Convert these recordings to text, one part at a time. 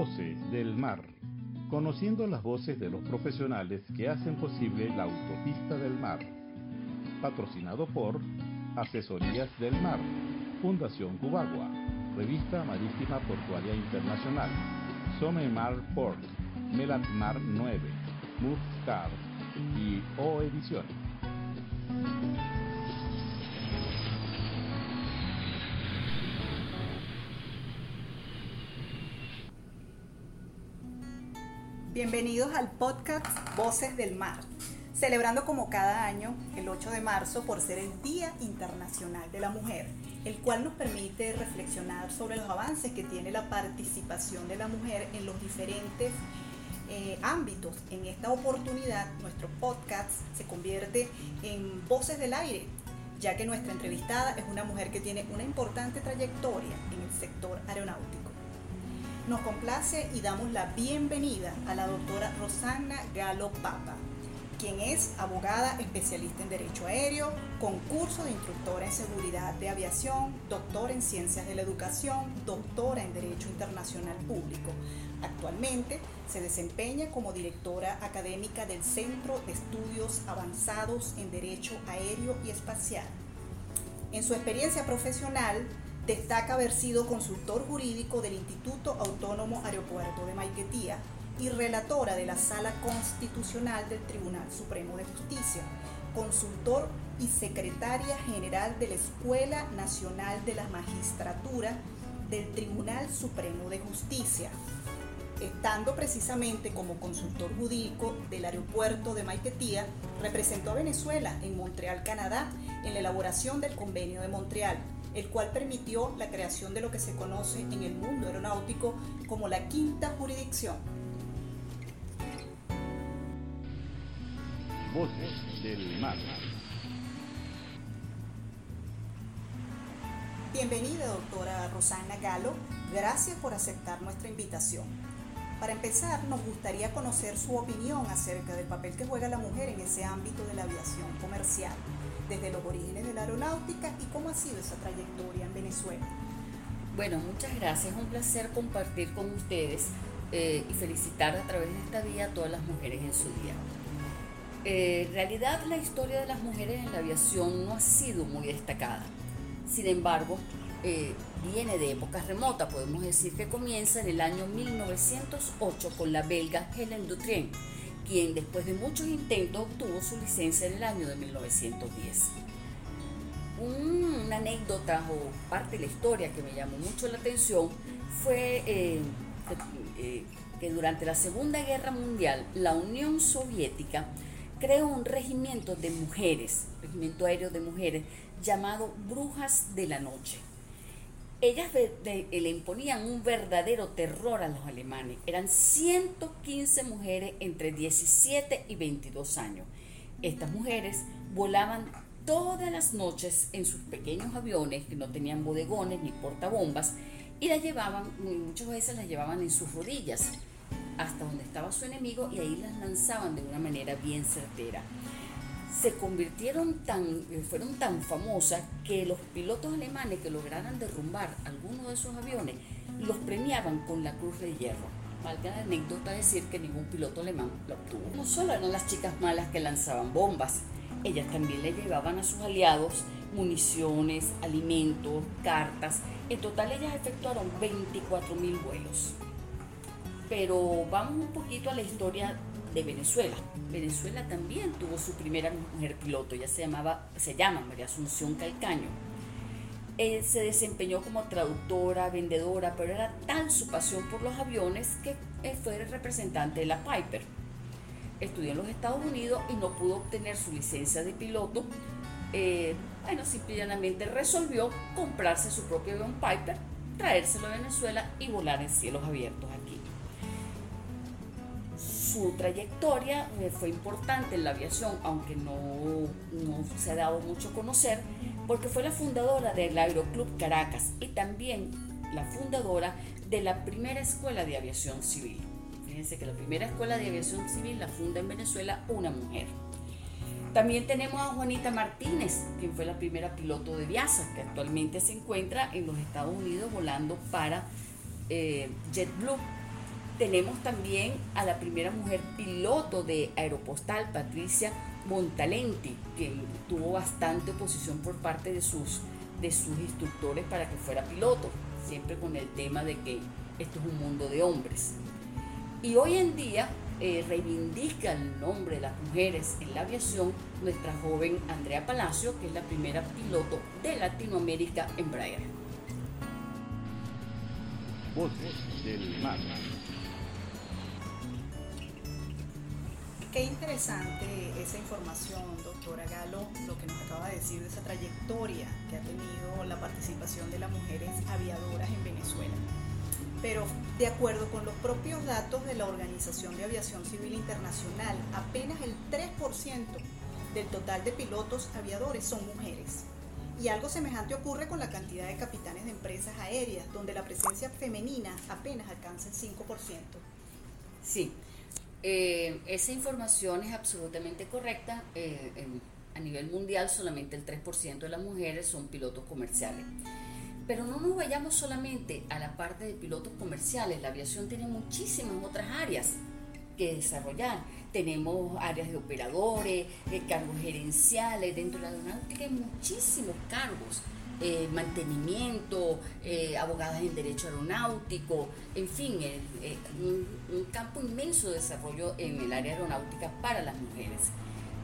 Voces del Mar. Conociendo las voces de los profesionales que hacen posible la autopista del mar. Patrocinado por Asesorías del Mar, Fundación Cubagua, Revista Marítima Portuaria Internacional, Mar Port, Melatmar 9, Car y O Ediciones. Bienvenidos al podcast Voces del Mar, celebrando como cada año el 8 de marzo por ser el Día Internacional de la Mujer, el cual nos permite reflexionar sobre los avances que tiene la participación de la mujer en los diferentes eh, ámbitos. En esta oportunidad, nuestro podcast se convierte en Voces del Aire, ya que nuestra entrevistada es una mujer que tiene una importante trayectoria en el sector aeronáutico. Nos complace y damos la bienvenida a la doctora Rosana Galo Papa, quien es abogada especialista en Derecho Aéreo, concurso de instructora en Seguridad de Aviación, doctora en Ciencias de la Educación, doctora en Derecho Internacional Público. Actualmente se desempeña como directora académica del Centro de Estudios Avanzados en Derecho Aéreo y Espacial. En su experiencia profesional, Destaca haber sido consultor jurídico del Instituto Autónomo Aeropuerto de Maiquetía y relatora de la Sala Constitucional del Tribunal Supremo de Justicia, consultor y secretaria general de la Escuela Nacional de la Magistratura del Tribunal Supremo de Justicia, estando precisamente como consultor jurídico del aeropuerto de Maiquetía, representó a Venezuela en Montreal, Canadá, en la elaboración del Convenio de Montreal, el cual permitió la creación de lo que se conoce en el mundo aeronáutico como la quinta jurisdicción. Voces del mar. Bienvenida, doctora Rosana Galo. Gracias por aceptar nuestra invitación. Para empezar, nos gustaría conocer su opinión acerca del papel que juega la mujer en ese ámbito de la aviación comercial desde los orígenes de la aeronáutica y cómo ha sido esa trayectoria en Venezuela. Bueno, muchas gracias, un placer compartir con ustedes eh, y felicitar a través de esta vía a todas las mujeres en su día. Eh, en realidad la historia de las mujeres en la aviación no ha sido muy destacada. Sin embargo, eh, viene de épocas remotas, podemos decir que comienza en el año 1908 con la belga Helen Dutrien, quien después de muchos intentos obtuvo su licencia en el año de 1910. Una anécdota o parte de la historia que me llamó mucho la atención fue eh, eh, que durante la Segunda Guerra Mundial la Unión Soviética creó un regimiento de mujeres, regimiento aéreo de mujeres, llamado Brujas de la Noche ellas le imponían un verdadero terror a los alemanes. Eran 115 mujeres entre 17 y 22 años. Estas mujeres volaban todas las noches en sus pequeños aviones que no tenían bodegones ni portabombas y las llevaban, muchas veces las llevaban en sus rodillas hasta donde estaba su enemigo y ahí las lanzaban de una manera bien certera se convirtieron tan, eh, fueron tan famosas que los pilotos alemanes que lograran derrumbar algunos de esos aviones los premiaban con la Cruz de Hierro. Valga la anécdota decir que ningún piloto alemán lo obtuvo. No solo eran las chicas malas que lanzaban bombas, ellas también le llevaban a sus aliados municiones, alimentos, cartas. En total ellas efectuaron 24.000 vuelos. Pero vamos un poquito a la historia de Venezuela. Venezuela también tuvo su primera mujer piloto, ella se llamaba, se llama María Asunción Calcaño. Él se desempeñó como traductora, vendedora, pero era tal su pasión por los aviones que fue el representante de la Piper. Estudió en los Estados Unidos y no pudo obtener su licencia de piloto. Eh, bueno, simplemente resolvió comprarse su propio avión Piper, traérselo a Venezuela y volar en cielos abiertos su trayectoria fue importante en la aviación, aunque no, no, se ha dado mucho a conocer, porque fue la fundadora del Aeroclub Caracas y también la fundadora de la primera escuela de aviación civil. Fíjense que la primera escuela de aviación civil la funda en Venezuela una mujer. También tenemos a Juanita Martínez, quien fue la primera piloto de Viasa, que actualmente se encuentra en los Estados Unidos volando para eh, JetBlue Tenemos también a la primera mujer piloto de Aeropostal, Patricia Montalenti, que tuvo bastante oposición por parte de sus, de sus instructores para que fuera piloto, siempre con el tema de que esto es un mundo de hombres. Y hoy en día eh, reivindica el nombre de las mujeres en la aviación nuestra joven Andrea Palacio, que es la primera piloto de Latinoamérica en Braille. Voces del mar. Qué interesante esa información, doctora Galo, lo que nos acaba de decir de esa trayectoria que ha tenido la participación de las mujeres aviadoras en Venezuela. Pero de acuerdo con los propios datos de la Organización de Aviación Civil Internacional, apenas el 3% del total de pilotos aviadores son mujeres. Y algo semejante ocurre con la cantidad de capitanes de empresas aéreas, donde la presencia femenina apenas alcanza el 5%. Sí, eh, esa información es absolutamente correcta. Eh, a nivel mundial solamente el 3% de las mujeres son pilotos comerciales. Pero no nos vayamos solamente a la parte de pilotos comerciales. La aviación tiene muchísimas otras áreas que desarrollar. Tenemos áreas de operadores, eh, cargos gerenciales. Dentro de la aeronáutica hay muchísimos cargos. Eh, mantenimiento, eh, abogadas en derecho aeronáutico, en fin, un, campo inmenso de desarrollo en el área aeronáutica para las mujeres.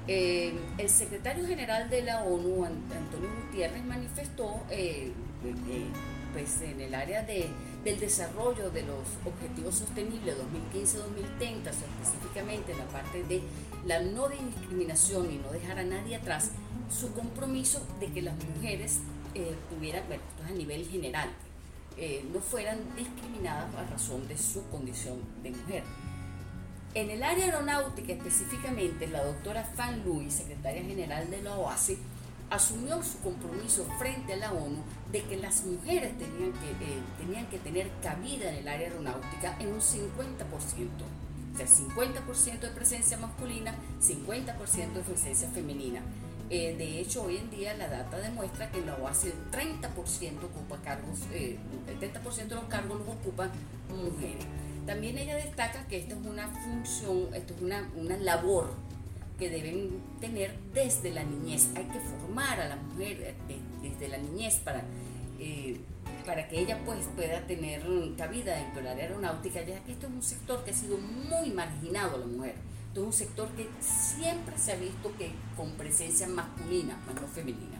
el secretario general de la ONU, Antonio Gutiérrez, manifestó pues, en el área de, del desarrollo de los objetivos sostenibles 2015-2030, específicamente en la parte de la no discriminación y no dejar a nadie atrás, su compromiso de que las mujeres eh, tuvieran, bueno, esto es a nivel general, eh, no fueran discriminadas a razón de su condición de mujer. En el área aeronáutica específicamente, la doctora Fan Louis, secretaria general de la OASI, asumió su compromiso frente a la ONU de que las mujeres tenían que, eh, tenían que tener cabida en el área aeronáutica en un 50%. O sea, 50% de presencia masculina, 50% de presencia femenina. Eh, de hecho, hoy en día la data demuestra que la OASI el 30% ocupa cargos, eh, el 30% de los cargos los ocupan mujeres. También ella destaca que esta es una función, esto es una, una labor que deben tener desde la niñez. Hay que formar a la mujer desde la niñez para, eh, para que ella pues, pueda tener cabida dentro del área aeronáutica, ya que esto es un sector que ha sido muy marginado la mujer. Es un sector que siempre se ha visto que con presencia masculina, más no femenina.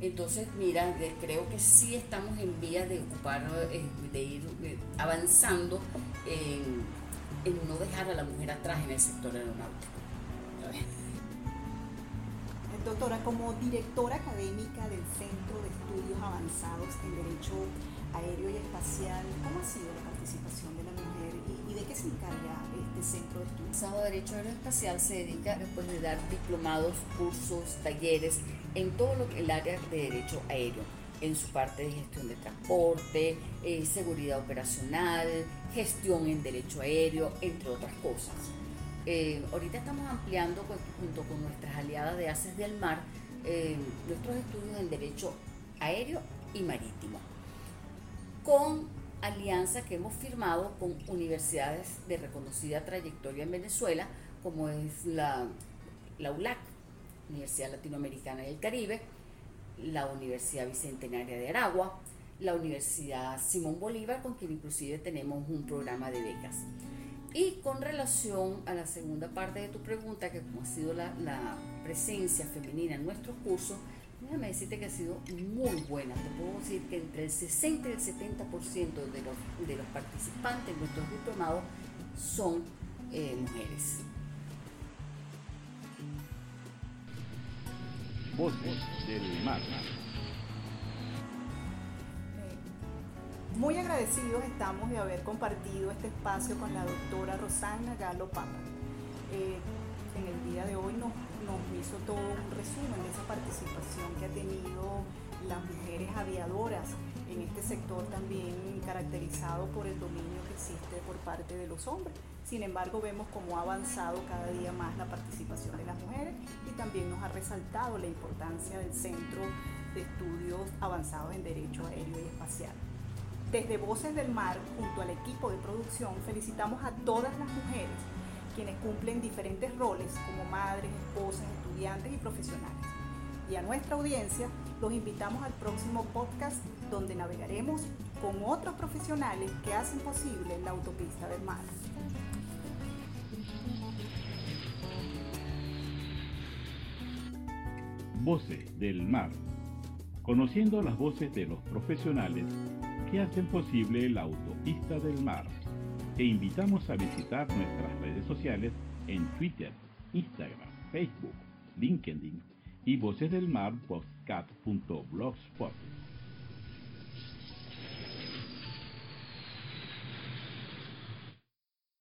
Entonces, mira, creo que sí estamos en vía de ocupar, eh, de ir eh, avanzando en, en no dejar a la mujer atrás en el sector aeronáutico. Doctora, como directora académica del Centro de Estudios Avanzados en Derecho Aéreo y Espacial, ¿cómo ha sido la participación de la mujer de qué se encarga este centro de estudios? De Derecho Aéreo y Espacial se dedica después de dar diplomados, cursos, talleres en todo lo que el área de derecho aéreo en su parte de gestión de transporte, eh, seguridad operacional, gestión en derecho aéreo, entre otras cosas. Eh, ahorita estamos ampliando pues, junto con nuestras aliadas de Haces del Mar eh, nuestros estudios en derecho aéreo y marítimo, con alianzas que hemos firmado con universidades de reconocida trayectoria en Venezuela, como es la, la ULAC, Universidad Latinoamericana del Caribe, la Universidad Bicentenaria de Aragua, la Universidad Simón Bolívar, con quien inclusive tenemos un programa de becas. Y con relación a la segunda parte de tu pregunta, que como ha sido la, presencia femenina en nuestros cursos, déjame decirte que ha sido muy buena. Te puedo decir que entre el 60 y el 70% de los, de los participantes nuestros diplomados son eh, mujeres. Voces del mar. Muy agradecidos estamos de haber compartido este espacio con la doctora Rosana Galo Papa. Eh, en el día de hoy nos, hizo todo un resumen de esa participación que ha tenido las mujeres aviadoras en este sector también caracterizado por el dominio que existe por parte de los hombres. Sin embargo, vemos cómo ha avanzado cada día más la participación de las mujeres y también nos ha resaltado la importancia del Centro de Estudios Avanzados en Derecho Aéreo y Espacial. Desde Voces del Mar, junto al equipo de producción, felicitamos a todas las mujeres quienes cumplen diferentes roles como madres, esposas, estudiantes y profesionales. Y a nuestra audiencia los invitamos al próximo podcast donde navegaremos con otros profesionales que hacen posible la autopista del mar. Voces del Mar. Conociendo las voces de los profesionales que hacen posible la autopista del mar. Te invitamos a visitar nuestras redes sociales en Twitter, Instagram, Facebook, LinkedIn y Voces del Mar Podcast.blogspot.